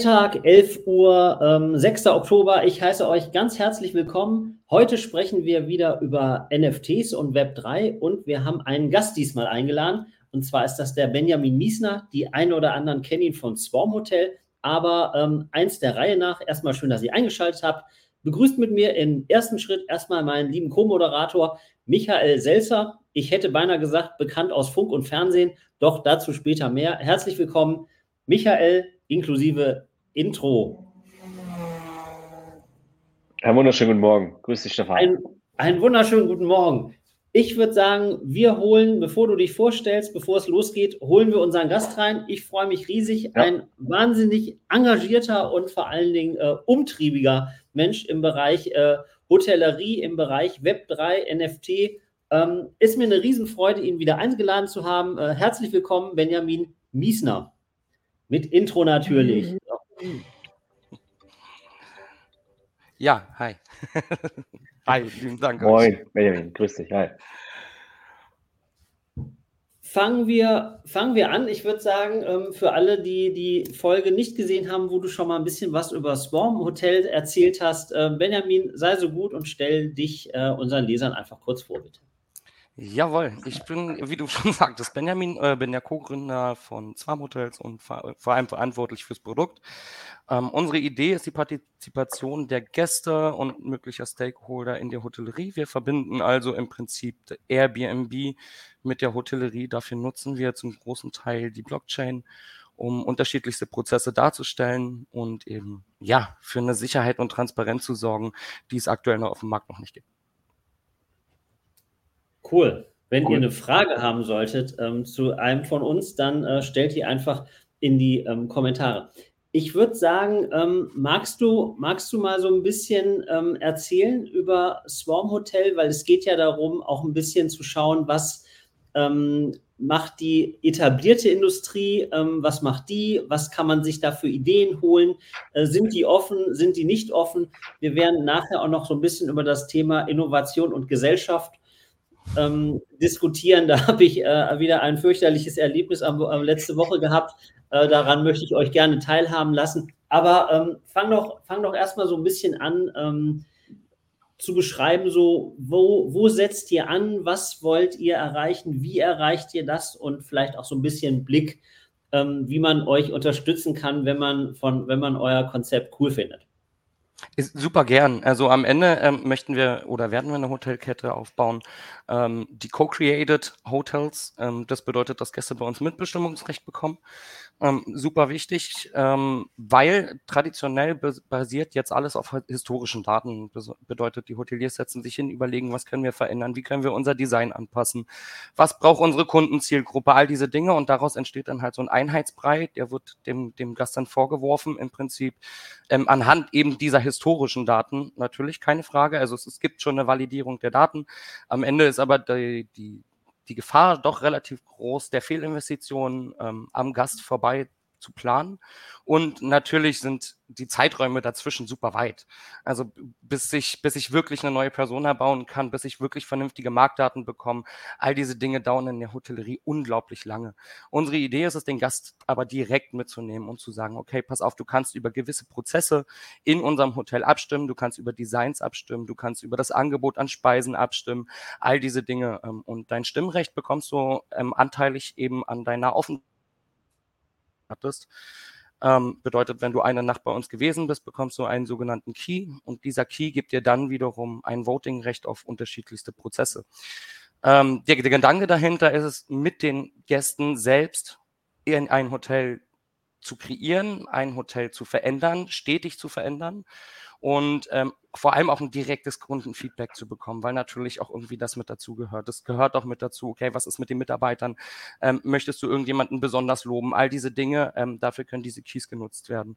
Freitag, 11 Uhr, ähm, 6. Oktober. Ich heiße euch ganz herzlich willkommen. Heute sprechen wir wieder über NFTs und Web3 und wir haben einen Gast diesmal eingeladen. Und zwar ist das der Benjamin Miesner. Die einen oder anderen kennen ihn von Swarm Hotel. Aber ähm, eins der Reihe nach, erstmal schön, dass ihr eingeschaltet habt. Begrüßt mit mir im ersten Schritt erstmal meinen lieben Co-Moderator Michael Selzer. Ich hätte beinahe gesagt, bekannt aus Funk und Fernsehen, doch dazu später mehr. Herzlich willkommen, Michael, inklusive Intro. Einen wunderschönen guten Morgen. Grüß dich, Stefan. Ein, einen wunderschönen guten Morgen. Ich würde sagen, wir holen, bevor du dich vorstellst, bevor es losgeht, holen wir unseren Gast rein. Ich freue mich riesig. Ja. Ein wahnsinnig engagierter und vor allen Dingen äh, umtriebiger Mensch im Bereich äh, Hotellerie, im Bereich Web3, NFT. Ähm, ist mir eine Riesenfreude, ihn wieder eingeladen zu haben. Äh, herzlich willkommen, Benjamin Miesner. Mit Intro natürlich. Ja, hi. hi, vielen Dank. Moin, Benjamin, grüß dich, hi. Fangen wir, fangen wir an. Ich würde sagen, ähm, für alle, die die Folge nicht gesehen haben, wo du schon mal ein bisschen was über Swarm Hotel erzählt hast, äh, Benjamin, sei so gut und stell dich äh, unseren Lesern einfach kurz vor, bitte. Jawohl, ich bin, wie du schon sagtest, Benjamin, äh, bin der Co-Gründer von Swarm Hotels und vor allem verantwortlich fürs Produkt. Ähm, unsere Idee ist die Partizipation der Gäste und möglicher Stakeholder in der Hotellerie. Wir verbinden also im Prinzip Airbnb mit der Hotellerie. Dafür nutzen wir zum großen Teil die Blockchain, um unterschiedlichste Prozesse darzustellen und eben ja für eine Sicherheit und Transparenz zu sorgen, die es aktuell noch auf dem Markt noch nicht gibt. Cool. Wenn cool. ihr eine Frage haben solltet ähm, zu einem von uns, dann äh, stellt die einfach in die ähm, Kommentare. Ich würde sagen, ähm, magst, du, magst du mal so ein bisschen ähm, erzählen über Swarm Hotel, weil es geht ja darum, auch ein bisschen zu schauen, was ähm, macht die etablierte Industrie, ähm, was macht die, was kann man sich da für Ideen holen, äh, sind die offen, sind die nicht offen. Wir werden nachher auch noch so ein bisschen über das Thema Innovation und Gesellschaft ähm, diskutieren. Da habe ich äh, wieder ein fürchterliches Erlebnis am, am letzte Woche gehabt. Äh, daran möchte ich euch gerne teilhaben lassen. Aber ähm, fang doch, fang doch erstmal so ein bisschen an ähm, zu beschreiben, so wo, wo setzt ihr an, was wollt ihr erreichen, wie erreicht ihr das und vielleicht auch so ein bisschen Blick, ähm, wie man euch unterstützen kann, wenn man von, wenn man euer Konzept cool findet. Ist super gern. Also am Ende ähm, möchten wir oder werden wir eine Hotelkette aufbauen, ähm, die Co-Created Hotels. Ähm, das bedeutet, dass Gäste bei uns Mitbestimmungsrecht bekommen. Ähm, super wichtig, ähm, weil traditionell basiert jetzt alles auf historischen Daten. Das bedeutet, die Hoteliers setzen sich hin, überlegen, was können wir verändern, wie können wir unser Design anpassen, was braucht unsere Kundenzielgruppe, all diese Dinge und daraus entsteht dann halt so ein Einheitsbrei, der wird dem, dem Gast dann vorgeworfen, im Prinzip ähm, anhand eben dieser historischen Daten, natürlich keine Frage. Also es, es gibt schon eine Validierung der Daten. Am Ende ist aber die, die die Gefahr doch relativ groß, der Fehlinvestitionen ähm, am Gast vorbei zu planen. Und natürlich sind die Zeiträume dazwischen super weit. Also bis ich, bis ich wirklich eine neue Person erbauen kann, bis ich wirklich vernünftige Marktdaten bekomme, all diese Dinge dauern in der Hotellerie unglaublich lange. Unsere Idee ist es, den Gast aber direkt mitzunehmen und zu sagen, okay, pass auf, du kannst über gewisse Prozesse in unserem Hotel abstimmen, du kannst über Designs abstimmen, du kannst über das Angebot an Speisen abstimmen, all diese Dinge. Ähm, und dein Stimmrecht bekommst du ähm, anteilig eben an deiner Aufenthalt hattest. Ähm, bedeutet, wenn du eine Nacht bei uns gewesen bist, bekommst du einen sogenannten Key und dieser Key gibt dir dann wiederum ein Voting-Recht auf unterschiedlichste Prozesse. Ähm, der, der Gedanke dahinter ist es, mit den Gästen selbst in ein Hotel zu kreieren, ein Hotel zu verändern, stetig zu verändern und ähm, vor allem auch ein direktes Kundenfeedback zu bekommen, weil natürlich auch irgendwie das mit dazu gehört. Das gehört auch mit dazu, okay, was ist mit den Mitarbeitern? Ähm, möchtest du irgendjemanden besonders loben? All diese Dinge, ähm, dafür können diese Keys genutzt werden.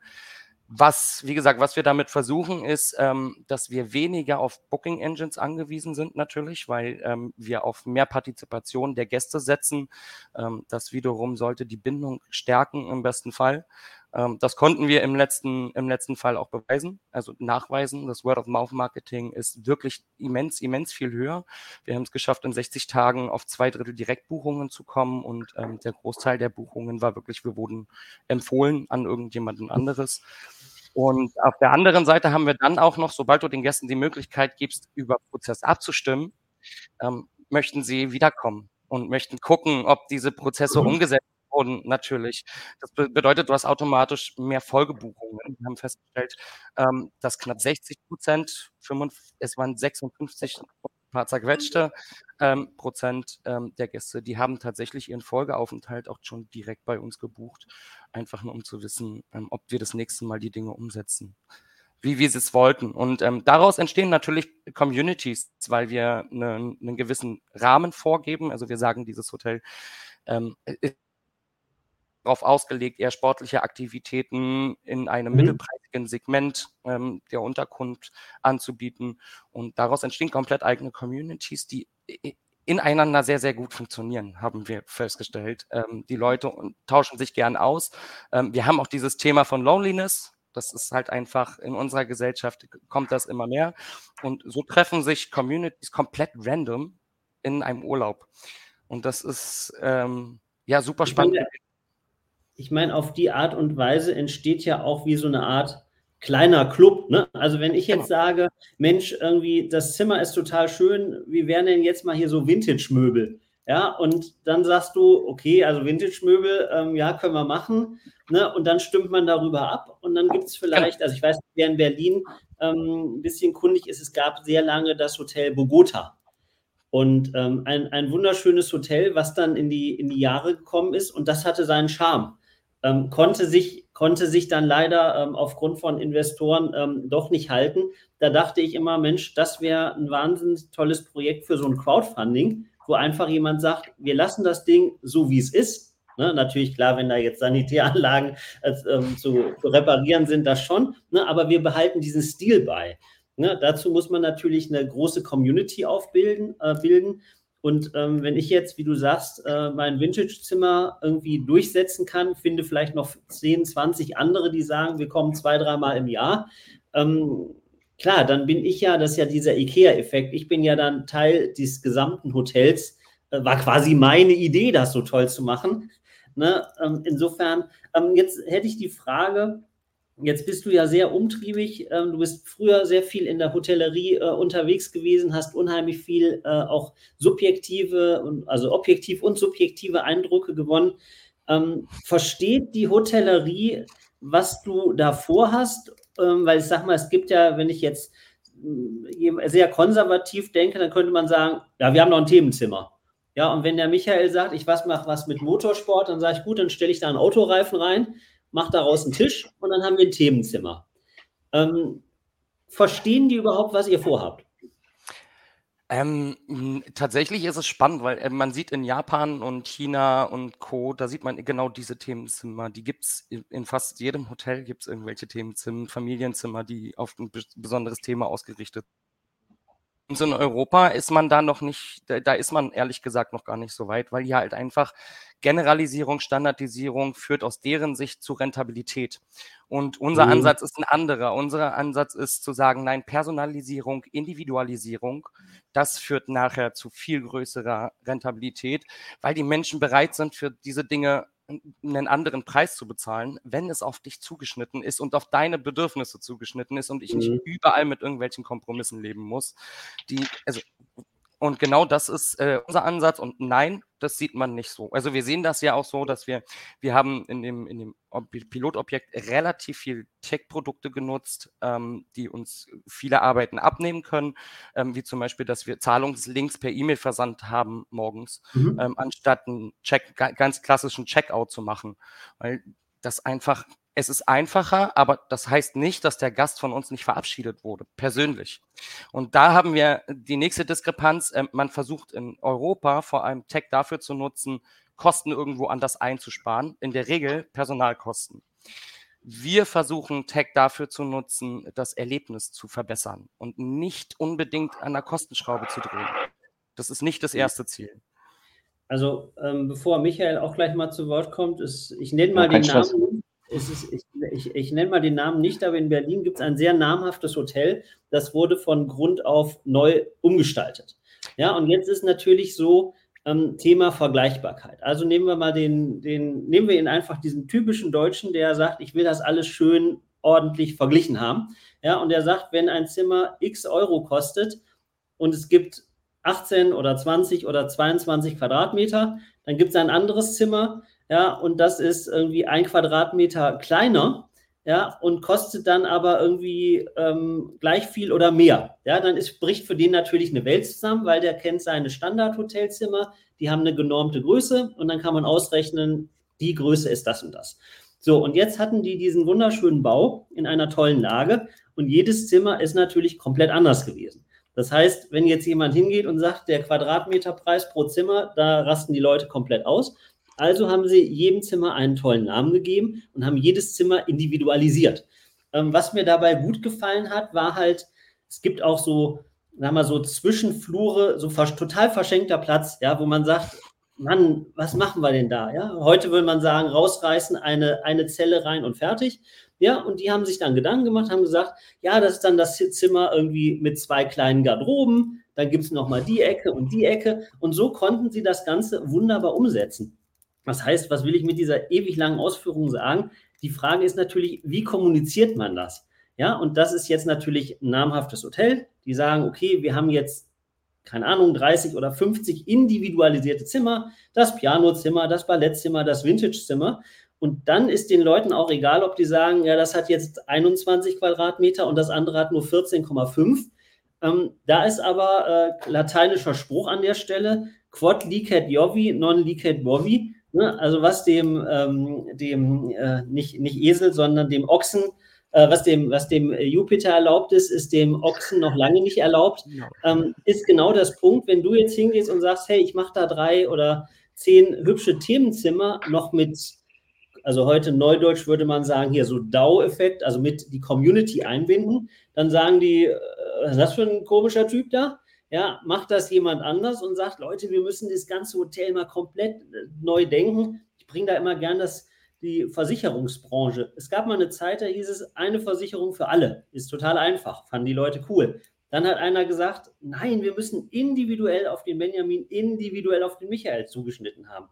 Was, wie gesagt, was wir damit versuchen, ist, ähm, dass wir weniger auf Booking Engines angewiesen sind, natürlich, weil ähm, wir auf mehr Partizipation der Gäste setzen. Ähm, das wiederum sollte die Bindung stärken im besten Fall. Ähm, das konnten wir im letzten, im letzten Fall auch beweisen, also nachweisen. Das Word-of-Mouth-Marketing ist wirklich immens, immens viel höher. Wir haben es geschafft, in 60 Tagen auf zwei Drittel Direktbuchungen zu kommen und ähm, der Großteil der Buchungen war wirklich, wir wurden empfohlen an irgendjemanden anderes. Und auf der anderen Seite haben wir dann auch noch, sobald du den Gästen die Möglichkeit gibst, über Prozess abzustimmen, ähm, möchten sie wiederkommen und möchten gucken, ob diese Prozesse mhm. umgesetzt wurden, natürlich. Das be bedeutet, du hast automatisch mehr Folgebuchungen. Wir haben festgestellt, ähm, dass knapp 60 Prozent, es waren 56 paar zerquetschte ähm, Prozent ähm, der Gäste, die haben tatsächlich ihren Folgeaufenthalt auch schon direkt bei uns gebucht, einfach nur um zu wissen, ähm, ob wir das nächste Mal die Dinge umsetzen, wie wir es wollten. Und ähm, daraus entstehen natürlich Communities, weil wir ne, einen gewissen Rahmen vorgeben. Also wir sagen, dieses Hotel ähm, darauf ausgelegt, eher sportliche Aktivitäten in einem mhm. mittelpreisigen Segment ähm, der Unterkunft anzubieten. Und daraus entstehen komplett eigene Communities, die ineinander sehr, sehr gut funktionieren, haben wir festgestellt. Ähm, die Leute tauschen sich gern aus. Ähm, wir haben auch dieses Thema von Loneliness. Das ist halt einfach in unserer Gesellschaft kommt das immer mehr. Und so treffen sich Communities komplett random in einem Urlaub. Und das ist ähm, ja super spannend ich meine, auf die Art und Weise entsteht ja auch wie so eine Art kleiner Club. Ne? Also wenn ich jetzt sage, Mensch, irgendwie das Zimmer ist total schön, wie wären denn jetzt mal hier so Vintage-Möbel? Ja, und dann sagst du, okay, also Vintage-Möbel, ähm, ja, können wir machen. Ne? Und dann stimmt man darüber ab. Und dann gibt es vielleicht, also ich weiß, wer in Berlin ähm, ein bisschen kundig ist, es gab sehr lange das Hotel Bogota. Und ähm, ein, ein wunderschönes Hotel, was dann in die, in die Jahre gekommen ist. Und das hatte seinen Charme ähm, konnte, sich, konnte sich dann leider ähm, aufgrund von Investoren ähm, doch nicht halten. Da dachte ich immer, Mensch, das wäre ein wahnsinnig tolles Projekt für so ein Crowdfunding, wo einfach jemand sagt, wir lassen das Ding so, wie es ist. Ne, natürlich, klar, wenn da jetzt Sanitäranlagen äh, zu, zu, reparieren sind, das schon. Ne, aber wir behalten diesen Stil bei. Ne, dazu muss man natürlich eine große Community aufbilden, äh, bilden. Und ähm, wenn ich jetzt, wie du sagst, äh, mein Vintage-Zimmer irgendwie durchsetzen kann, finde vielleicht noch 10, 20 andere, die sagen, wir kommen zwei, dreimal im Jahr. Ähm, klar, dann bin ich ja, das ist ja dieser IKEA-Effekt, ich bin ja dann Teil des gesamten Hotels. Äh, war quasi meine Idee, das so toll zu machen. Ne? Ähm, insofern, ähm, jetzt hätte ich die Frage, Jetzt bist du ja sehr umtriebig. Ähm, du bist früher sehr viel in der Hotellerie äh, unterwegs gewesen, hast unheimlich viel äh, auch subjektive, also objektiv und subjektive Eindrücke gewonnen. Ähm, versteht die Hotellerie, was du da vorhast? Ähm, weil ich sag mal, es gibt ja, wenn ich jetzt äh, sehr konservativ denke, dann könnte man sagen, ja, wir haben noch ein Themenzimmer. Ja, und wenn der Michael sagt, ich was mache was mit Motorsport, dann sage ich, gut, dann stelle ich da einen Autoreifen rein mach daraus einen Tisch und dann haben wir ein Themenzimmer. Ähm, verstehen die überhaupt, was ihr vorhabt? Ähm, tatsächlich ist es spannend, weil äh, man sieht in Japan und China und Co., da sieht man genau diese Themenzimmer. Die gibt es in fast jedem Hotel, gibt es irgendwelche Themenzimmer, Familienzimmer, die auf ein besonderes Thema ausgerichtet Und in Europa ist man da noch nicht, da, da ist man ehrlich gesagt noch gar nicht so weit, weil hier halt einfach Generalisierung, Standardisierung führt aus deren Sicht zu Rentabilität. Und unser mhm. Ansatz ist ein anderer. Unser Ansatz ist zu sagen, nein, Personalisierung, Individualisierung, das führt nachher zu viel größerer Rentabilität, weil die Menschen bereit sind, für diese Dinge einen anderen Preis zu bezahlen, wenn es auf dich zugeschnitten ist und auf deine Bedürfnisse zugeschnitten ist und ich nicht mhm. überall mit irgendwelchen Kompromissen leben muss. Die, also und genau das ist äh, unser Ansatz. Und nein, das sieht man nicht so. Also wir sehen das ja auch so, dass wir, wir haben in dem, in dem Pilotobjekt relativ viel Tech-Produkte genutzt, ähm, die uns viele Arbeiten abnehmen können, ähm, wie zum Beispiel, dass wir Zahlungslinks per E-Mail versandt haben morgens, mhm. ähm, anstatt einen Check, ganz klassischen Checkout zu machen. Weil das einfach es ist einfacher, aber das heißt nicht, dass der Gast von uns nicht verabschiedet wurde, persönlich. Und da haben wir die nächste Diskrepanz. Ähm, man versucht in Europa vor allem Tech dafür zu nutzen, Kosten irgendwo anders einzusparen, in der Regel Personalkosten. Wir versuchen Tech dafür zu nutzen, das Erlebnis zu verbessern und nicht unbedingt an der Kostenschraube zu drehen. Das ist nicht das erste Ziel. Also, ähm, bevor Michael auch gleich mal zu Wort kommt, ist, ich nenne mal ja, den Namen. Ist ich, ich, ich nenne mal den Namen nicht, aber in Berlin gibt es ein sehr namhaftes Hotel, das wurde von Grund auf neu umgestaltet. Ja, und jetzt ist natürlich so, ähm, Thema Vergleichbarkeit. Also nehmen wir mal den, den, nehmen wir ihn einfach diesen typischen Deutschen, der sagt, ich will das alles schön ordentlich verglichen haben. Ja, und der sagt, wenn ein Zimmer x Euro kostet und es gibt 18 oder 20 oder 22 Quadratmeter, dann gibt es ein anderes Zimmer, ja, und das ist irgendwie ein Quadratmeter kleiner, ja, und kostet dann aber irgendwie ähm, gleich viel oder mehr. Ja, dann ist, bricht für den natürlich eine Welt zusammen, weil der kennt seine Standardhotelzimmer, die haben eine genormte Größe und dann kann man ausrechnen, die Größe ist das und das. So, und jetzt hatten die diesen wunderschönen Bau in einer tollen Lage und jedes Zimmer ist natürlich komplett anders gewesen. Das heißt, wenn jetzt jemand hingeht und sagt, der Quadratmeterpreis pro Zimmer, da rasten die Leute komplett aus. Also haben sie jedem Zimmer einen tollen Namen gegeben und haben jedes Zimmer individualisiert. Ähm, was mir dabei gut gefallen hat, war halt, es gibt auch so, sagen wir so Zwischenflure, so total verschenkter Platz, ja, wo man sagt, Mann, was machen wir denn da? Ja, heute würde man sagen, rausreißen, eine, eine Zelle rein und fertig. Ja, und die haben sich dann Gedanken gemacht, haben gesagt, ja, das ist dann das Zimmer irgendwie mit zwei kleinen Garderoben, dann gibt es nochmal die Ecke und die Ecke. Und so konnten sie das Ganze wunderbar umsetzen. Das heißt, was will ich mit dieser ewig langen Ausführung sagen? Die Frage ist natürlich, wie kommuniziert man das? Ja, und das ist jetzt natürlich ein namhaftes Hotel. Die sagen, okay, wir haben jetzt, keine Ahnung, 30 oder 50 individualisierte Zimmer, das Pianozimmer, das Ballettzimmer, das Vintagezimmer. Und dann ist den Leuten auch egal, ob die sagen, ja, das hat jetzt 21 Quadratmeter und das andere hat nur 14,5. Ähm, da ist aber äh, lateinischer Spruch an der Stelle, quod licet jovi, non licet bovi. Ne? Also was dem, ähm, dem äh, nicht, nicht Esel, sondern dem Ochsen, äh, was, dem, was dem Jupiter erlaubt ist, ist dem Ochsen noch lange nicht erlaubt. Ähm, ist genau das Punkt, wenn du jetzt hingehst und sagst, hey, ich mache da drei oder zehn hübsche Themenzimmer noch mit also heute neudeutsch würde man sagen, hier so DAO-Effekt, also mit die Community einbinden, dann sagen die, äh, was ist das für ein komischer Typ da? Ja, macht das jemand anders und sagt, Leute, wir müssen das ganze Hotel mal komplett äh, neu denken. Ich bringe da immer gern das, die Versicherungsbranche. Es gab mal eine Zeit, da hieß es, eine Versicherung für alle. Ist total einfach, fanden die Leute cool. Dann hat einer gesagt, nein, wir müssen individuell auf den Benjamin, individuell auf den Michael zugeschnitten haben.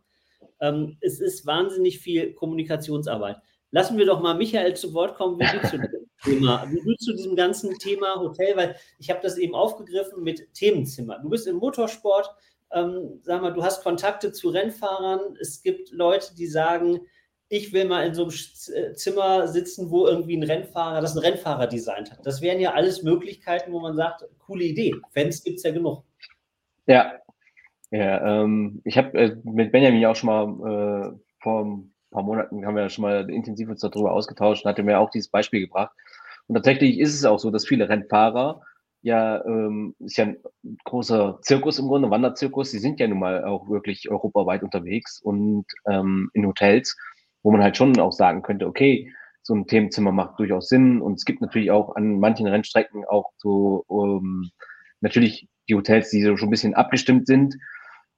Ähm, es ist wahnsinnig viel Kommunikationsarbeit. Lassen wir doch mal Michael zu Wort kommen, wie zu dem Thema, wie du zu diesem ganzen Thema Hotel, weil ich habe das eben aufgegriffen mit Themenzimmer. Du bist im Motorsport, ähm, sag mal, du hast Kontakte zu Rennfahrern. Es gibt Leute, die sagen, ich will mal in so einem äh, Zimmer sitzen, wo irgendwie ein Rennfahrer, das ein Rennfahrer designt hat. Das wären ja alles Möglichkeiten, wo man sagt, coole Idee. Fans gibt es ja genug. Ja, ja, ähm, ich habe äh, mit Benjamin auch schon mal äh, vor paar Monaten haben wir schon mal intensiv uns darüber ausgetauscht und hatte mir auch dieses Beispiel gebracht. Und tatsächlich ist es auch so, dass viele Rennfahrer ja, ähm, ist ja ein großer Zirkus im Grunde, Wanderzirkus, die sind ja nun mal auch wirklich europaweit unterwegs und ähm, in Hotels, wo man halt schon auch sagen könnte, okay, so ein Themenzimmer macht durchaus Sinn. Und es gibt natürlich auch an manchen Rennstrecken auch so ähm, natürlich die Hotels, die so schon ein bisschen abgestimmt sind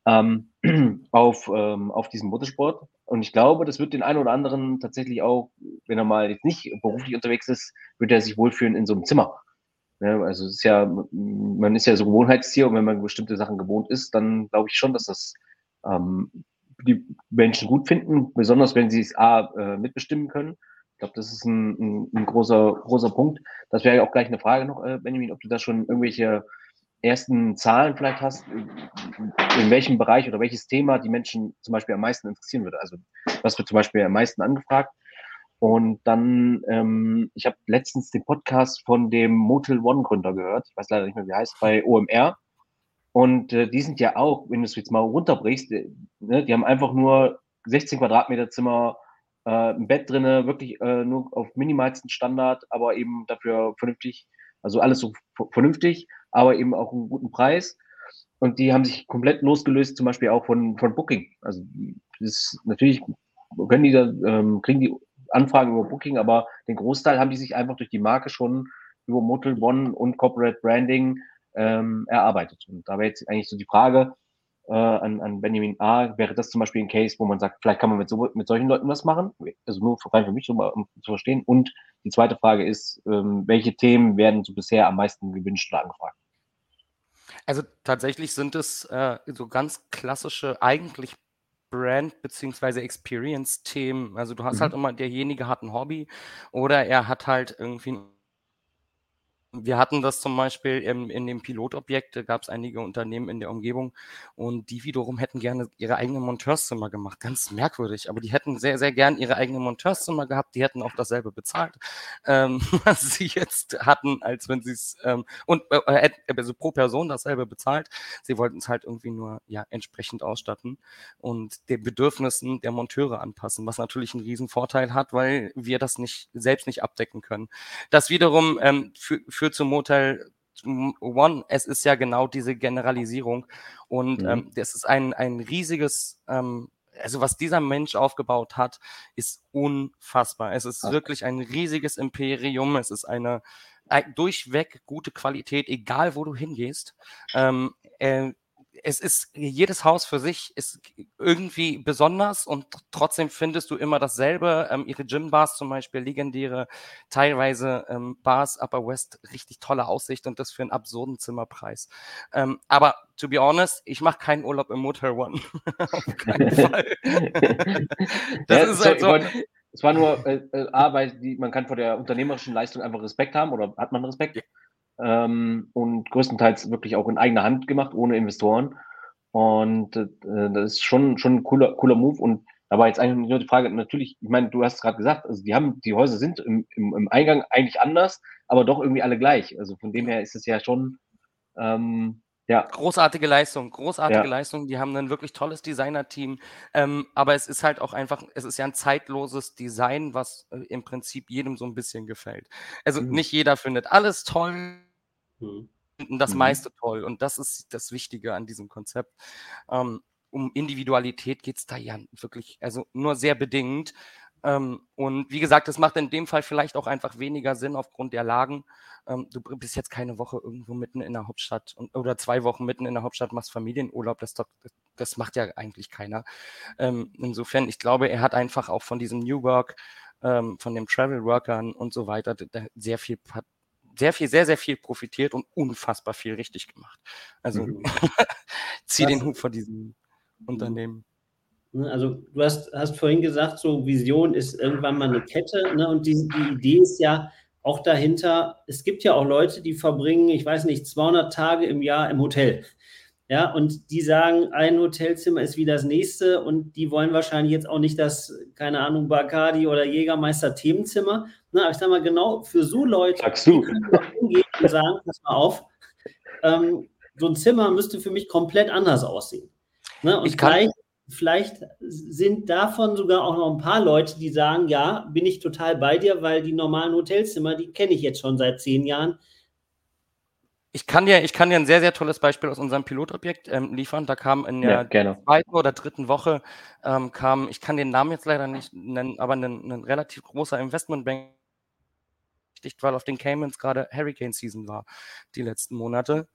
ähm, auf, ähm, auf diesen Motorsport. Und ich glaube, das wird den einen oder anderen tatsächlich auch, wenn er mal jetzt nicht beruflich unterwegs ist, wird er sich wohlfühlen in so einem Zimmer. Ja, also es ist ja, man ist ja so Gewohnheitstier und wenn man bestimmte Sachen gewohnt ist, dann glaube ich schon, dass das ähm, die Menschen gut finden, besonders wenn sie es A äh, mitbestimmen können. Ich glaube, das ist ein, ein, ein, großer, großer Punkt. Das wäre ja auch gleich eine Frage noch, äh, Benjamin, ob du da schon irgendwelche ersten Zahlen vielleicht hast, in welchem Bereich oder welches Thema die Menschen zum Beispiel am meisten interessieren würde. Also was wird zum Beispiel am meisten angefragt? Und dann, ähm, ich habe letztens den Podcast von dem Motel One Gründer gehört. Ich weiß leider nicht mehr, wie heißt, bei OMR. Und äh, die sind ja auch, wenn du es jetzt mal runterbrichst, äh, ne, die haben einfach nur 16 Quadratmeter Zimmer, äh, ein Bett drinne, wirklich äh, nur auf minimalsten Standard, aber eben dafür vernünftig, also alles so vernünftig aber eben auch einen guten Preis. Und die haben sich komplett losgelöst, zum Beispiel auch von, von Booking. Also das natürlich können die da, ähm, kriegen die Anfragen über Booking, aber den Großteil haben die sich einfach durch die Marke schon über Motel One und Corporate Branding ähm, erarbeitet. Und da wäre jetzt eigentlich so die Frage, äh, an, an Benjamin A. Wäre das zum Beispiel ein Case, wo man sagt, vielleicht kann man mit, so, mit solchen Leuten was machen? Also nur rein für mich, um, um zu verstehen. Und die zweite Frage ist, ähm, welche Themen werden so bisher am meisten gewünscht oder angefragt? Also tatsächlich sind es äh, so ganz klassische, eigentlich Brand- bzw. Experience-Themen. Also du hast halt mhm. halt immer, derjenige hat ein Hobby oder er hat halt irgendwie wir hatten das zum Beispiel im, in dem Pilotobjekt, da gab es einige Unternehmen in der Umgebung und die wiederum hätten gerne ihre eigenen Monteurszimmer gemacht. Ganz merkwürdig, aber die hätten sehr, sehr gern ihre eigenen Monteurszimmer gehabt. Die hätten auch dasselbe bezahlt, ähm, was sie jetzt hatten, als wenn sie es ähm, und äh, äh also pro Person dasselbe bezahlt. Sie wollten es halt irgendwie nur ja entsprechend ausstatten und den Bedürfnissen der Monteure anpassen, was natürlich einen riesen Vorteil hat, weil wir das nicht selbst nicht abdecken können. Das wiederum ähm, für, für führt zum Motel One. Es ist ja genau diese Generalisierung. Und mhm. ähm, das ist ein, ein riesiges, ähm, also was dieser Mensch aufgebaut hat, ist unfassbar. Es ist Ach. wirklich ein riesiges Imperium. Es ist eine, eine durchweg gute Qualität, egal wo du hingehst. Ähm, äh, es ist jedes Haus für sich ist irgendwie besonders und trotzdem findest du immer dasselbe. Ähm, ihre Gym-Bars zum Beispiel, legendäre, teilweise ähm, Bars Upper West, richtig tolle Aussicht und das für einen absurden Zimmerpreis. Ähm, aber to be honest, ich mache keinen Urlaub im Motel One. Auf keinen Fall. das ja, ist halt so. Es war nur äh, äh, A, weil die, man kann vor der unternehmerischen Leistung einfach Respekt haben oder hat man Respekt? Ja ähm, und größtenteils wirklich auch in eigener Hand gemacht, ohne Investoren. Und äh, das ist schon, schon ein cooler, cooler Move. Und da war jetzt eigentlich nur die Frage, natürlich, ich meine, du hast gerade gesagt, also die haben, die Häuser sind im, im, im Eingang eigentlich anders, aber doch irgendwie alle gleich. Also von dem her ist es ja schon ähm, ja. Großartige Leistung, großartige ja. Leistung. Die haben ein wirklich tolles Designer-Team. Ähm, aber es ist halt auch einfach, es ist ja ein zeitloses Design, was äh, im Prinzip jedem so ein bisschen gefällt. Also mhm. nicht jeder findet alles toll. Mhm. Das mhm. meiste toll. Und das ist das Wichtige an diesem Konzept. Ähm, um Individualität geht es da ja wirklich, also nur sehr bedingt. Ähm, und wie gesagt, das macht in dem Fall vielleicht auch einfach weniger Sinn aufgrund der Lagen. Ähm, du bist jetzt keine Woche irgendwo mitten in der Hauptstadt oder zwei Wochen mitten in der Hauptstadt, machst Familienurlaub. Das, das macht ja eigentlich keiner. Ähm, insofern, ich glaube, er hat einfach auch von diesem New Work, von den Travel Workern und so weiter sehr viel sehr viel, sehr, sehr viel profitiert und unfassbar viel richtig gemacht. Also mhm. zieh den Hut vor diesem Unternehmen. Ne, also du hast, hast vorhin gesagt, so Vision ist irgendwann mal eine Kette. Ne? Und die, die Idee ist ja auch dahinter, es gibt ja auch Leute, die verbringen, ich weiß nicht, 200 Tage im Jahr im Hotel. Ja, und die sagen, ein Hotelzimmer ist wie das nächste und die wollen wahrscheinlich jetzt auch nicht das, keine Ahnung, Bacardi oder Jägermeister Themenzimmer. Na, aber ich sage mal, genau für so Leute, Sagst du. die können hingehen und sagen, pass mal auf, ähm, so ein Zimmer müsste für mich komplett anders aussehen. Ne? Und ich kann, gleich vielleicht sind davon sogar auch noch ein paar Leute, die sagen, ja, bin ich total bei dir, weil die normalen Hotelzimmer, die kenne ich jetzt schon seit zehn Jahren. Ich kann dir, ich kann dir ein sehr, sehr tolles Beispiel aus unserem Pilotobjekt ähm, liefern. Da kam in der ja, zweiten oder dritten Woche, ähm, kam, ich kann den Namen jetzt leider nicht nennen, aber ein, ein relativ großer Investmentbank, weil auf den Caymans gerade Hurricane Season war, die letzten Monate.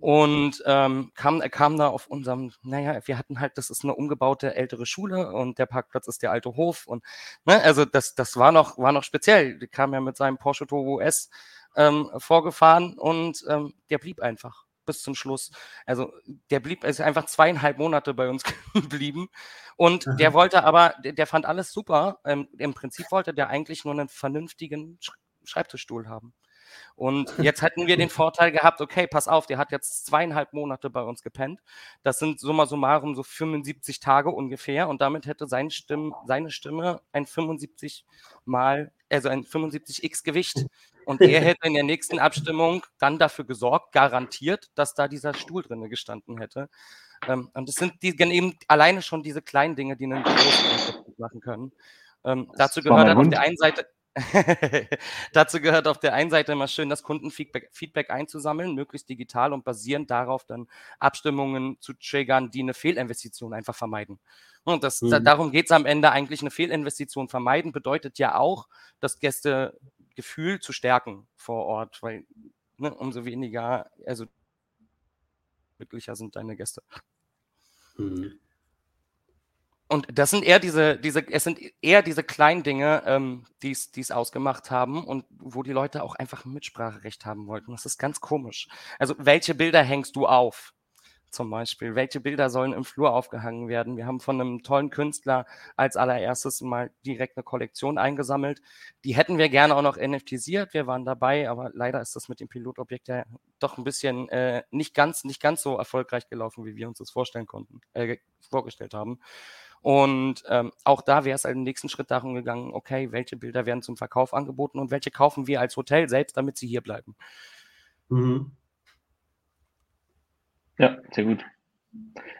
Und ähm, kam, er kam da auf unserem, naja, wir hatten halt, das ist eine umgebaute ältere Schule und der Parkplatz ist der alte Hof. Und ne, also das, das war noch, war noch speziell. Der kam ja mit seinem Porsche Turbo S ähm, vorgefahren und ähm, der blieb einfach bis zum Schluss. Also der blieb, ist einfach zweieinhalb Monate bei uns geblieben. Und Aha. der wollte aber, der, der fand alles super. Ähm, Im Prinzip wollte der eigentlich nur einen vernünftigen Schreibtischstuhl haben. Und jetzt hätten wir den Vorteil gehabt, okay, pass auf, der hat jetzt zweieinhalb Monate bei uns gepennt. Das sind summa summarum so 75 Tage ungefähr. Und damit hätte seine Stimme, seine Stimme ein 75 mal, also ein 75x Gewicht. Und er hätte in der nächsten Abstimmung dann dafür gesorgt, garantiert, dass da dieser Stuhl drinne gestanden hätte. Ähm, und das sind die, eben alleine schon diese kleinen Dinge, die einen großen Unterschied machen können. Ähm, dazu gehört auf der einen Seite, Dazu gehört auf der einen Seite immer schön, das Kundenfeedback Feedback einzusammeln, möglichst digital und basierend darauf dann Abstimmungen zu triggern, die eine Fehlinvestition einfach vermeiden. Und das, mhm. da, darum geht es am Ende eigentlich, eine Fehlinvestition vermeiden, bedeutet ja auch, das Gästegefühl zu stärken vor Ort, weil ne, umso weniger, also glücklicher sind deine Gäste. Mhm. Und das sind eher diese, diese, es sind eher diese kleinen Dinge, ähm, die es ausgemacht haben und wo die Leute auch einfach ein Mitspracherecht haben wollten. Das ist ganz komisch. Also, welche Bilder hängst du auf? Zum Beispiel, welche Bilder sollen im Flur aufgehangen werden? Wir haben von einem tollen Künstler als allererstes mal direkt eine Kollektion eingesammelt. Die hätten wir gerne auch noch NFTisiert. Wir waren dabei, aber leider ist das mit dem Pilotobjekt ja doch ein bisschen äh, nicht ganz, nicht ganz so erfolgreich gelaufen, wie wir uns das vorstellen konnten, äh, vorgestellt haben. Und ähm, auch da wäre es halt im nächsten Schritt darum gegangen, okay, welche Bilder werden zum Verkauf angeboten und welche kaufen wir als Hotel selbst, damit sie hier bleiben. Mhm. Ja, sehr gut.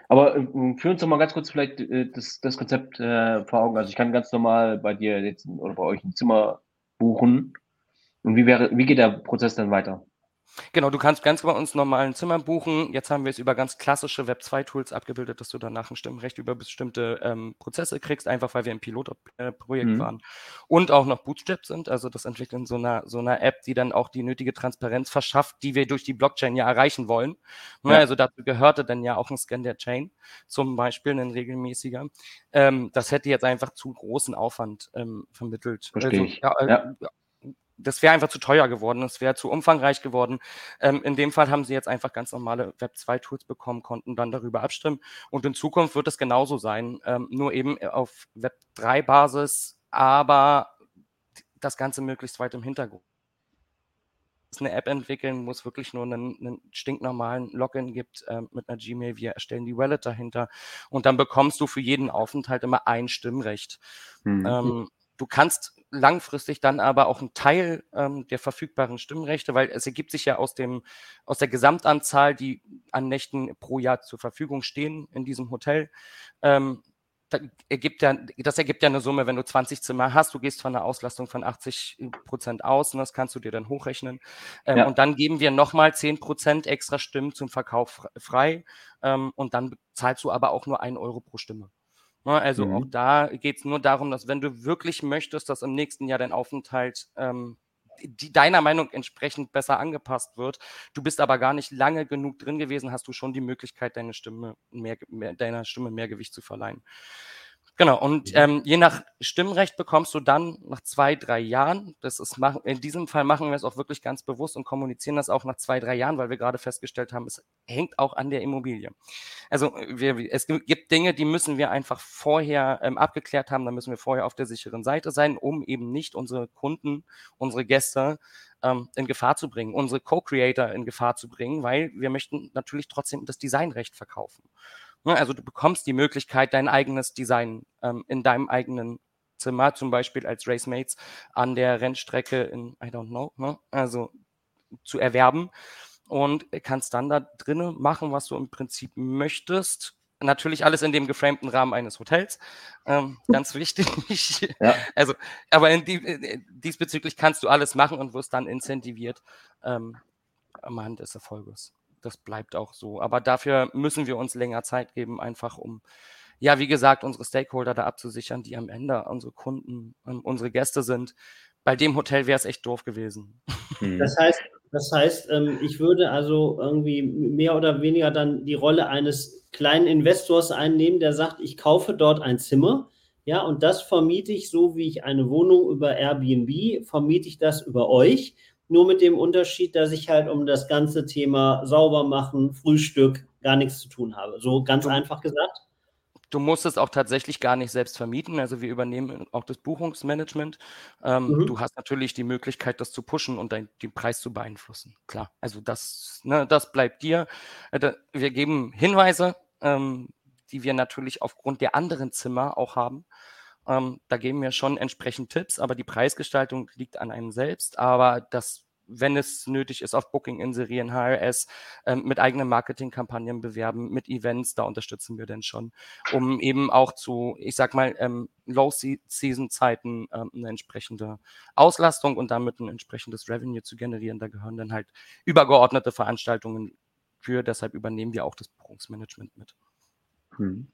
Aber äh, führ uns doch mal ganz kurz vielleicht äh, das, das Konzept äh, vor Augen. Also ich kann ganz normal bei dir jetzt oder bei euch ein Zimmer buchen. Und wie wäre, wie geht der Prozess dann weiter? Genau, du kannst ganz bei uns normal ein Zimmer buchen. Jetzt haben wir es über ganz klassische Web2-Tools abgebildet, dass du danach ein Stimmrecht über bestimmte ähm, Prozesse kriegst, einfach weil wir im Pilotprojekt mhm. waren und auch noch Bootstrap sind, also das Entwickeln so einer, so einer App, die dann auch die nötige Transparenz verschafft, die wir durch die Blockchain ja erreichen wollen. Ne, ja. Also dazu gehörte dann ja auch ein Scan der Chain, zum Beispiel ein regelmäßiger. Ähm, das hätte jetzt einfach zu großen Aufwand ähm, vermittelt. Verstehe also, ich. Ja, äh, ja das wäre einfach zu teuer geworden, es wäre zu umfangreich geworden. Ähm, in dem Fall haben sie jetzt einfach ganz normale Web2-Tools bekommen, konnten dann darüber abstimmen. Und in Zukunft wird es genauso sein, ähm, nur eben auf Web3-Basis, aber das Ganze möglichst weit im Hintergrund. Eine App entwickeln, wo es wirklich nur einen, einen stinknormalen Login gibt äh, mit einer Gmail. Wir erstellen die Wallet dahinter und dann bekommst du für jeden Aufenthalt immer ein Stimmrecht. Mhm. Ähm, Du kannst langfristig dann aber auch einen Teil ähm, der verfügbaren Stimmrechte, weil es ergibt sich ja aus dem aus der Gesamtanzahl, die an Nächten pro Jahr zur Verfügung stehen in diesem Hotel. Ähm, da ergibt ja, das ergibt ja eine Summe, wenn du 20 Zimmer hast, du gehst von einer Auslastung von 80 Prozent aus und das kannst du dir dann hochrechnen. Ähm, ja. Und dann geben wir nochmal 10 Prozent extra Stimmen zum Verkauf frei ähm, und dann zahlst du aber auch nur 1 Euro pro Stimme. Ne, also mhm. auch da geht es nur darum, dass wenn du wirklich möchtest, dass im nächsten Jahr dein Aufenthalt ähm, die deiner Meinung entsprechend besser angepasst wird. Du bist aber gar nicht lange genug drin gewesen, hast du schon die Möglichkeit, deine Stimme mehr, mehr deiner Stimme mehr Gewicht zu verleihen. Genau, und mhm. ähm, je nach Stimmrecht bekommst du dann nach zwei, drei Jahren, das ist in diesem Fall machen wir es auch wirklich ganz bewusst und kommunizieren das auch nach zwei, drei Jahren, weil wir gerade festgestellt haben, es hängt auch an der Immobilie. Also wir, es gibt Dinge, die müssen wir einfach vorher ähm, abgeklärt haben, da müssen wir vorher auf der sicheren Seite sein, um eben nicht unsere Kunden, unsere Gäste ähm, in Gefahr zu bringen, unsere Co-Creator in Gefahr zu bringen, weil wir möchten natürlich trotzdem das Designrecht verkaufen. Ne, also du bekommst die Möglichkeit, dein eigenes Design ähm, in deinem eigenen Zimmer, zum Beispiel als Racemates an der Rennstrecke in, I don't know, ne? also zu erwerben und kannst dann da drinnen machen, was du im Prinzip möchtest. Natürlich alles in dem geframten Rahmen eines Hotels. Ähm, ganz wichtig. Ja. Also, aber in die, äh, diesbezüglich kannst du alles machen und wirst dann incentiviert ähm, am Hand des Erfolges das bleibt auch so. Aber dafür müssen wir uns länger Zeit geben, einfach um, ja, wie gesagt, unsere Stakeholder da abzusichern, die am Ende unsere Kunden, ähm, unsere Gäste sind. Bei dem Hotel wäre es echt doof gewesen. Mhm. Das heißt, das heißt, ähm, ich würde also irgendwie mehr oder weniger dann die Rolle eines kleinen Investors einnehmen, der sagt, ich kaufe dort ein Zimmer, ja, und das vermiete ich so, wie ich eine Wohnung über Airbnb, vermiete ich das über euch nur mit dem Unterschied, dass ich halt um das ganze Thema sauber machen, Frühstück gar nichts zu tun habe. So ganz du, einfach gesagt. Du musst es auch tatsächlich gar nicht selbst vermieten. Also wir übernehmen auch das Buchungsmanagement. Ähm, mhm. Du hast natürlich die Möglichkeit, das zu pushen und dein, den Preis zu beeinflussen. Klar, also das, ne, das bleibt dir. Äh, wir geben Hinweise, ähm, die wir natürlich aufgrund der anderen Zimmer auch haben. Ähm, da geben wir schon entsprechend Tipps, aber die Preisgestaltung liegt an einem selbst. Aber das, wenn es nötig ist, auf Booking inserieren, HRS, ähm, mit eigenen Marketingkampagnen bewerben, mit Events, da unterstützen wir denn schon, um eben auch zu, ich sag mal, ähm, Low-Season-Zeiten ähm, eine entsprechende Auslastung und damit ein entsprechendes Revenue zu generieren. Da gehören dann halt übergeordnete Veranstaltungen für, deshalb übernehmen wir auch das Buchungsmanagement mit. Hm.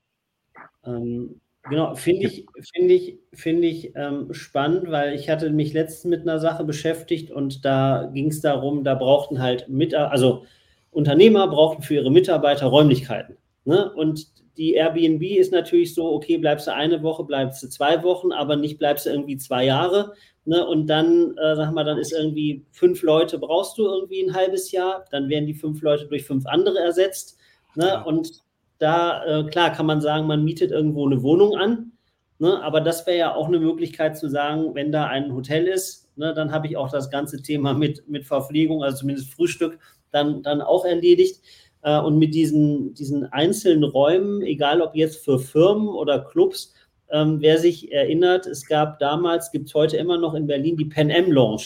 Ähm, Genau, finde ich, finde ich, finde ich ähm, spannend, weil ich hatte mich letztens mit einer Sache beschäftigt und da ging es darum, da brauchten halt mit, also Unternehmer brauchten für ihre Mitarbeiter Räumlichkeiten. Ne? Und die Airbnb ist natürlich so, okay, bleibst du eine Woche, bleibst du zwei Wochen, aber nicht bleibst du irgendwie zwei Jahre. Ne? Und dann, äh, sag mal, dann ist irgendwie fünf Leute brauchst du irgendwie ein halbes Jahr, dann werden die fünf Leute durch fünf andere ersetzt. Ne? Ja. Und da, äh, klar, kann man sagen, man mietet irgendwo eine Wohnung an. Ne? Aber das wäre ja auch eine Möglichkeit zu sagen, wenn da ein Hotel ist, ne, dann habe ich auch das ganze Thema mit, mit Verpflegung, also zumindest Frühstück, dann, dann auch erledigt. Äh, und mit diesen, diesen einzelnen Räumen, egal ob jetzt für Firmen oder Clubs, ähm, wer sich erinnert, es gab damals, gibt es heute immer noch in Berlin die Pen M Lounge.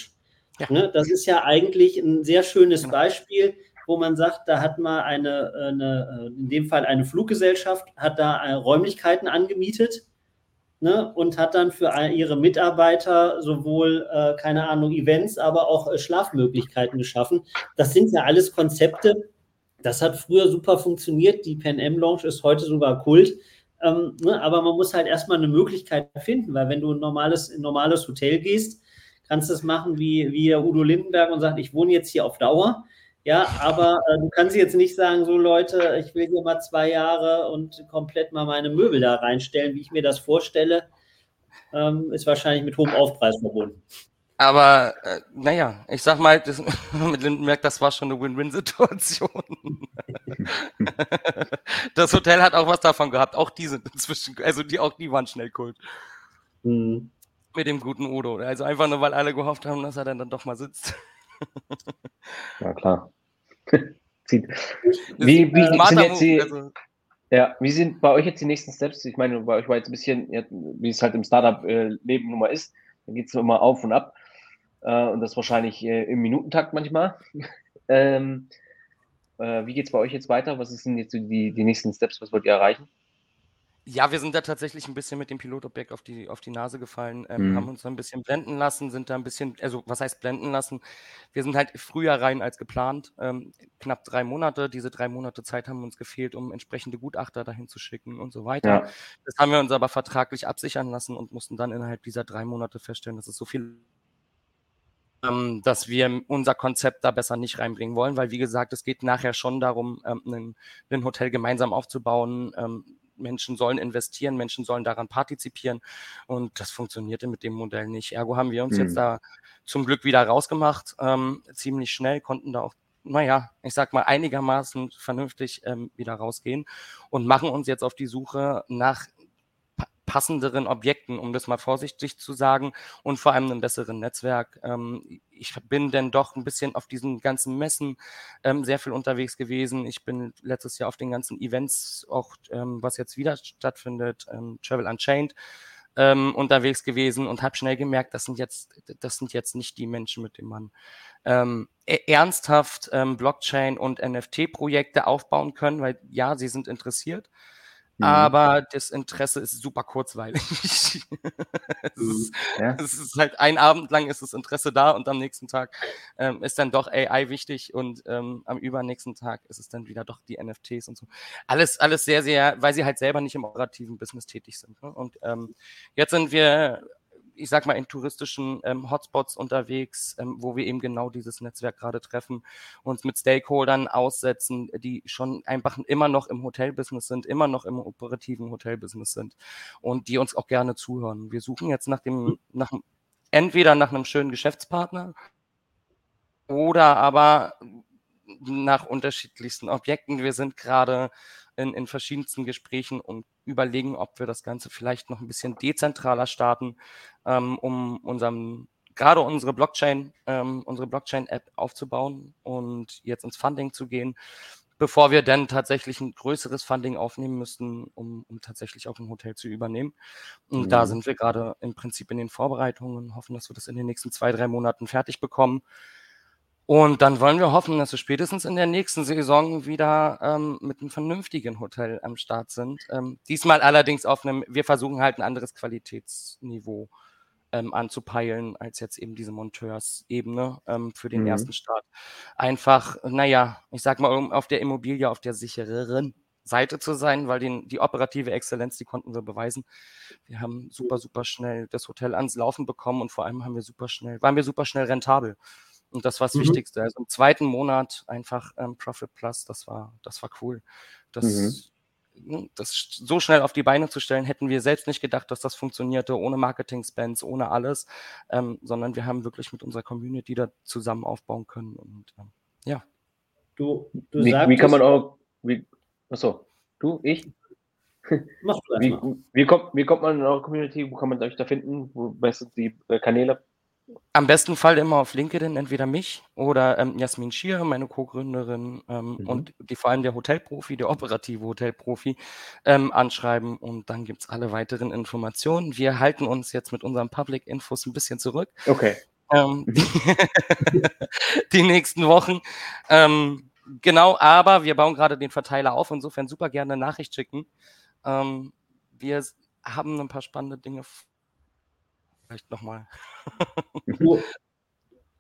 Ja. Ne, das ist ja eigentlich ein sehr schönes genau. Beispiel, wo man sagt, da hat man eine, eine, in dem Fall eine Fluggesellschaft, hat da äh, Räumlichkeiten angemietet ne, und hat dann für ihre Mitarbeiter sowohl, äh, keine Ahnung, Events, aber auch äh, Schlafmöglichkeiten geschaffen. Das sind ja alles Konzepte, das hat früher super funktioniert. Die Pen M Lounge ist heute sogar Kult. Ähm, ne, aber man muss halt erstmal eine Möglichkeit finden, weil wenn du ein normales, ein normales Hotel gehst, kannst du das machen wie, wie Udo Lindenberg und sagt, ich wohne jetzt hier auf Dauer. Ja, aber äh, du kannst jetzt nicht sagen, so Leute, ich will hier mal zwei Jahre und komplett mal meine Möbel da reinstellen, wie ich mir das vorstelle. Ähm, ist wahrscheinlich mit hohem Aufpreis verbunden. Aber äh, naja, ich sag mal, das, mit Lindenberg, das war schon eine Win-Win-Situation. das Hotel hat auch was davon gehabt. Auch die sind inzwischen, also die auch die waren schnell Kult. Mhm. Mit dem guten Udo. Also einfach nur, weil alle gehofft haben, dass er dann, dann doch mal sitzt. Ja, klar. wie, wie, wie sind jetzt die, also, ja, wie sind bei euch jetzt die nächsten Steps? Ich meine, bei euch war jetzt ein bisschen, wie es halt im Startup-Leben äh, nun mal ist, da geht es immer auf und ab. Äh, und das wahrscheinlich äh, im Minutentakt manchmal. ähm, äh, wie geht es bei euch jetzt weiter? Was sind jetzt die, die nächsten Steps? Was wollt ihr erreichen? Ja, wir sind da tatsächlich ein bisschen mit dem Pilotobjekt auf die, auf die Nase gefallen, ähm, mhm. haben uns da ein bisschen blenden lassen, sind da ein bisschen, also was heißt blenden lassen? Wir sind halt früher rein als geplant, ähm, knapp drei Monate. Diese drei Monate Zeit haben uns gefehlt, um entsprechende Gutachter dahin zu schicken und so weiter. Ja. Das haben wir uns aber vertraglich absichern lassen und mussten dann innerhalb dieser drei Monate feststellen, dass es so viel ähm, dass wir unser Konzept da besser nicht reinbringen wollen, weil wie gesagt, es geht nachher schon darum, ähm, ein, ein Hotel gemeinsam aufzubauen. Ähm, Menschen sollen investieren, Menschen sollen daran partizipieren und das funktionierte mit dem Modell nicht. Ergo haben wir uns mhm. jetzt da zum Glück wieder rausgemacht, ähm, ziemlich schnell, konnten da auch naja, ich sag mal, einigermaßen vernünftig ähm, wieder rausgehen und machen uns jetzt auf die Suche nach passenderen Objekten, um das mal vorsichtig zu sagen, und vor allem einem besseren Netzwerk. Ähm, ich bin denn doch ein bisschen auf diesen ganzen Messen ähm, sehr viel unterwegs gewesen. Ich bin letztes Jahr auf den ganzen Events, auch ähm, was jetzt wieder stattfindet, ähm, Travel Unchained, ähm, unterwegs gewesen und habe schnell gemerkt, das sind jetzt, das sind jetzt nicht die Menschen, mit denen man ähm, e-, ernsthaft ähm, Blockchain und NFT-Projekte aufbauen können, weil ja, sie sind interessiert. Mhm. Aber das Interesse ist super kurzweilig. es, ist, ja. es, ist, halt ein Abend lang ist das Interesse da und am nächsten Tag ähm, ist dann doch AI wichtig und ähm, am übernächsten Tag ist es dann wieder doch die NFTs und so. Alles, alles sehr, sehr, weil sie halt selber nicht im operativen Business tätig sind. Ne? Und ähm, jetzt sind wir ich sag mal, in touristischen ähm, Hotspots unterwegs, ähm, wo wir eben genau dieses Netzwerk gerade treffen, uns mit Stakeholdern aussetzen, die schon einfach immer noch im Hotelbusiness sind, immer noch im operativen Hotelbusiness sind und die uns auch gerne zuhören. Wir suchen jetzt nach dem, nach, entweder nach einem schönen Geschäftspartner oder aber nach unterschiedlichsten Objekten. Wir sind gerade in, in verschiedensten Gesprächen und überlegen, ob wir das Ganze vielleicht noch ein bisschen dezentraler starten, ähm, um unserem gerade unsere Blockchain, ähm, unsere Blockchain-App aufzubauen und jetzt ins Funding zu gehen, bevor wir dann tatsächlich ein größeres Funding aufnehmen müssten, um, um tatsächlich auch ein Hotel zu übernehmen. Und mhm. da sind wir gerade im Prinzip in den Vorbereitungen, hoffen, dass wir das in den nächsten zwei, drei Monaten fertig bekommen. Und dann wollen wir hoffen, dass wir spätestens in der nächsten Saison wieder ähm, mit einem vernünftigen Hotel am Start sind. Ähm, diesmal allerdings auf einem, wir versuchen halt ein anderes Qualitätsniveau ähm, anzupeilen, als jetzt eben diese Monteursebene ähm, für den mhm. ersten Start. Einfach, naja, ich sag mal, um auf der Immobilie auf der sichereren Seite zu sein, weil den, die operative Exzellenz, die konnten wir beweisen. Wir haben super, super schnell das Hotel ans Laufen bekommen und vor allem haben wir super schnell, waren wir super schnell rentabel. Und das war das mhm. Wichtigste. Also im zweiten Monat einfach ähm, Profit Plus, das war, das war cool. Das, mhm. ne, das so schnell auf die Beine zu stellen, hätten wir selbst nicht gedacht, dass das funktionierte, ohne Marketing-Spends, ohne alles, ähm, sondern wir haben wirklich mit unserer Community da zusammen aufbauen können und ähm, ja. Du, du wie, wie kann man auch, wie, achso, du, ich? Mach du wie, wie, kommt, wie kommt man in eure Community? Wo kann man euch da finden? Wo sind die äh, Kanäle? Am besten Fall immer auf LinkedIn, entweder mich oder ähm, Jasmin Schier, meine Co-Gründerin ähm, mhm. und die vor allem der Hotelprofi, der operative Hotelprofi, ähm, anschreiben und dann gibt es alle weiteren Informationen. Wir halten uns jetzt mit unseren Public Infos ein bisschen zurück. Okay. Ähm, die, die, nächsten Wochen. Ähm, genau, aber wir bauen gerade den Verteiler auf, insofern super gerne eine Nachricht schicken. Ähm, wir haben ein paar spannende Dinge vielleicht nochmal.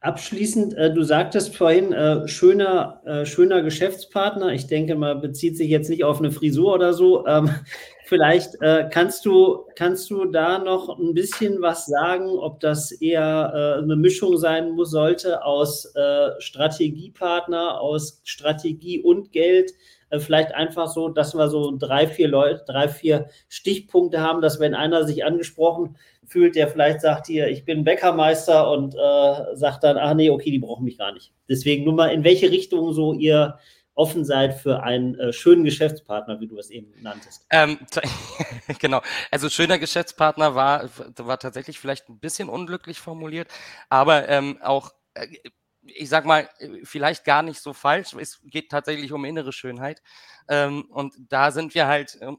Abschließend, äh, du sagtest vorhin, äh, schöner, äh, schöner Geschäftspartner. Ich denke mal, bezieht sich jetzt nicht auf eine Frisur oder so. Ähm, vielleicht äh, kannst, du, kannst du da noch ein bisschen was sagen, ob das eher äh, eine Mischung sein muss, sollte aus äh, Strategiepartner, aus Strategie und Geld. vielleicht einfach so, dass wir so drei, vier Leute, drei, vier Stichpunkte haben, dass wenn einer sich angesprochen fühlt, der vielleicht sagt hier, ich bin Bäckermeister und äh, sagt dann, ach nee, okay, die brauchen mich gar nicht. Deswegen nur mal, in welche Richtung so ihr offen seid für einen äh, schönen Geschäftspartner, wie du es eben nanntest. Ähm, genau. Also schöner Geschäftspartner war, war tatsächlich vielleicht ein bisschen unglücklich formuliert, aber ähm, auch äh, ich sag mal, vielleicht gar nicht so falsch. Es geht tatsächlich um innere Schönheit. Ähm, und da sind wir halt ähm,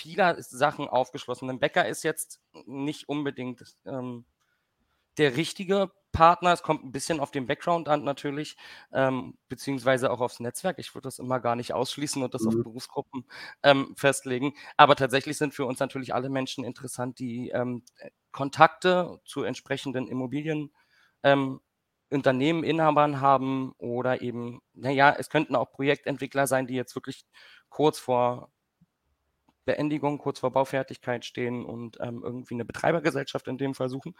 vieler Sachen aufgeschlossen. Ein Bäcker ist jetzt nicht unbedingt ähm, der richtige Partner. Es kommt ein bisschen auf den Background an natürlich, ähm, beziehungsweise auch aufs Netzwerk. Ich würde das immer gar nicht ausschließen und das mhm. auf Berufsgruppen ähm, festlegen. Aber tatsächlich sind für uns natürlich alle Menschen interessant, die ähm, Kontakte zu entsprechenden Immobilien. Ähm, Unternehmen, Inhabern haben oder eben, naja, es könnten auch Projektentwickler sein, die jetzt wirklich kurz vor Beendigung, kurz vor Baufertigkeit stehen und ähm, irgendwie eine Betreibergesellschaft in dem Fall suchen.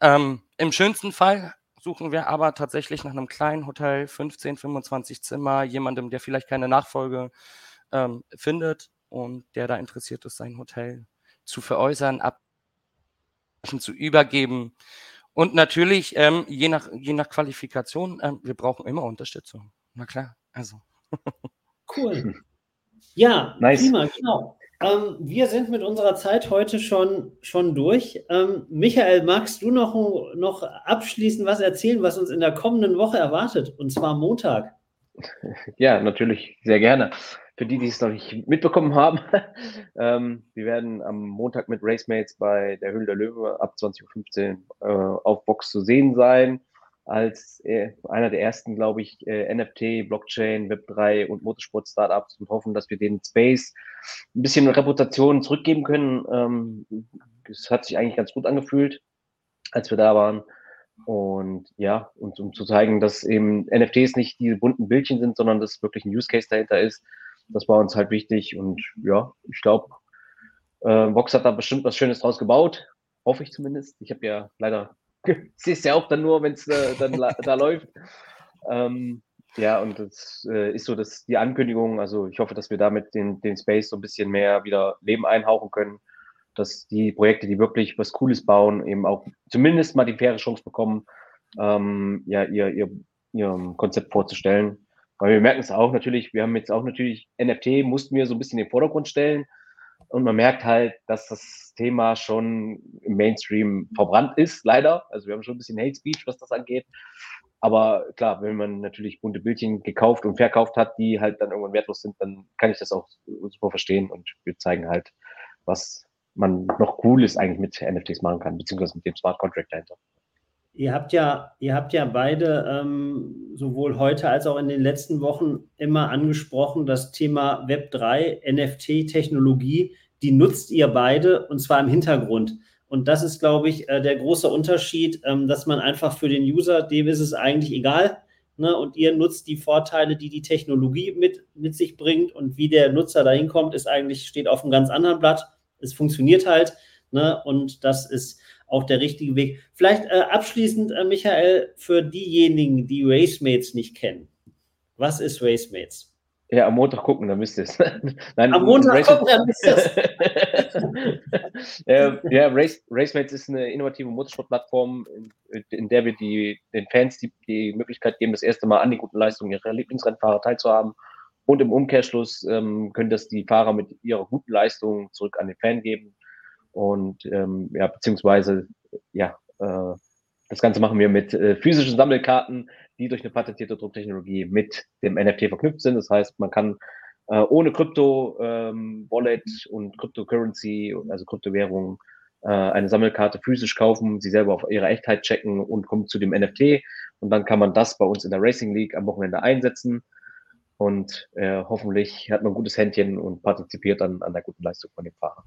Ähm, Im schönsten Fall suchen wir aber tatsächlich nach einem kleinen Hotel, 15, 25 Zimmer, jemandem, der vielleicht keine Nachfolge ähm, findet und der da interessiert ist, sein Hotel zu veräußern, ab zu übergeben. Und natürlich, ähm, je, nach, je nach Qualifikation, ähm, wir brauchen immer Unterstützung. Na klar, also. Cool. Ja, nice. prima, genau. Ähm, wir sind mit unserer Zeit heute schon, schon durch. Ähm, Michael, magst du noch, noch abschließend was erzählen, was uns in der kommenden Woche erwartet? Und zwar Montag. Ja, natürlich, sehr gerne. Für die, die es noch nicht mitbekommen haben, ähm, wir werden am Montag mit Racemates bei der Höhle der Löwe ab 20.15 Uhr äh, auf Box zu sehen sein als äh, einer der ersten, glaube ich, äh, NFT, Blockchain, Web3 und Motorsport-Startups und hoffen, dass wir den Space ein bisschen Reputation zurückgeben können. Ähm, es hat sich eigentlich ganz gut angefühlt, als wir da waren. Und ja, und um zu zeigen, dass eben NFTs nicht diese bunten Bildchen sind, sondern dass wirklich ein Use Case dahinter ist, das war uns halt wichtig. Und ja, ich glaube, äh, Vox hat da bestimmt was Schönes draus gebaut. Hoffe ich zumindest. Ich habe ja leider siehst ja auch dann nur, wenn es äh, dann da läuft. Ähm, ja, und das äh, ist so dass die Ankündigung. Also ich hoffe, dass wir damit den, den Space so ein bisschen mehr wieder Leben einhauchen können, dass die Projekte, die wirklich was Cooles bauen, eben auch zumindest mal die faire Chance bekommen, ähm, ja, ihr, ihr, ihr Konzept vorzustellen. Weil wir merken es auch natürlich, wir haben jetzt auch natürlich NFT, mussten wir so ein bisschen in den Vordergrund stellen. Und man merkt halt, dass das Thema schon im Mainstream verbrannt ist, leider. Also wir haben schon ein bisschen Hate Speech, was das angeht. Aber klar, wenn man natürlich bunte Bildchen gekauft und verkauft hat, die halt dann irgendwann wertlos sind, dann kann ich das auch super verstehen und wir zeigen halt, was man noch Cooles eigentlich mit NFTs machen kann, beziehungsweise mit dem Smart Contract dahinter. Ihr habt ja, ihr habt ja beide ähm, sowohl heute als auch in den letzten Wochen immer angesprochen, das Thema Web3, NFT-Technologie, die nutzt ihr beide und zwar im Hintergrund. Und das ist, glaube ich, äh, der große Unterschied, ähm, dass man einfach für den User, dem ist es eigentlich egal. Ne? Und ihr nutzt die Vorteile, die die Technologie mit, mit sich bringt. Und wie der Nutzer dahin kommt, ist eigentlich, steht auf einem ganz anderen Blatt. Es funktioniert halt. Ne? Und das ist auch der richtige Weg. Vielleicht äh, abschließend, äh, Michael, für diejenigen, die Racemates nicht kennen. Was ist Racemates? Ja, am Montag gucken, dann müsst ihr es. Nein, am Montag Race gucken, dann müsst ihr es. ja, ja Race, Racemates ist eine innovative Motorsportplattform, in, in, der wir die, den Fans die, die Möglichkeit geben, das erste Mal an die guten Leistungen ihrer Lieblingsrennfahrer teilzuhaben. Und im Umkehrschluss ähm, können das die Fahrer mit ihrer guten Leistung zurück an den Fan geben. Und ähm, ja, beziehungsweise, ja, äh, das Ganze machen wir mit äh, physischen Sammelkarten, die durch eine patentierte Drucktechnologie mit dem NFT verknüpft sind. Das heißt, man kann äh, ohne Krypto, ähm, Wallet und Cryptocurrency, also Kryptowährungen, äh, eine Sammelkarte physisch kaufen, sie selber auf ihre Echtheit checken und kommt zu dem NFT. Und dann kann man das bei uns in der Racing League am Wochenende einsetzen. Und äh, hoffentlich hat man ein gutes Händchen und partizipiert dann an der guten Leistung von dem Fahrer.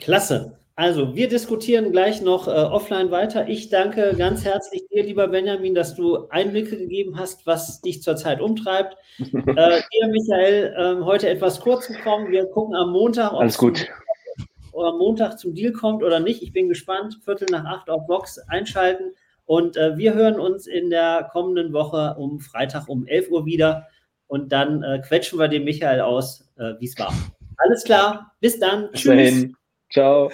Klasse. Also, wir diskutieren gleich noch äh, offline weiter. Ich danke ganz herzlich dir, lieber Benjamin, dass du Einblicke gegeben hast, was dich zurzeit umtreibt. äh, dir, Michael, äh, heute etwas kurz gekommen. Wir gucken am Montag, ob es am Montag zum Deal kommt oder nicht. Ich bin gespannt. Viertel nach acht auf Box einschalten. Und äh, wir hören uns in der kommenden Woche um Freitag um 11 Uhr wieder. Und dann äh, quetschen wir dem Michael aus, äh, wie es war. Alles klar. Bis dann. Bis Tschüss. Dahin. Ciao.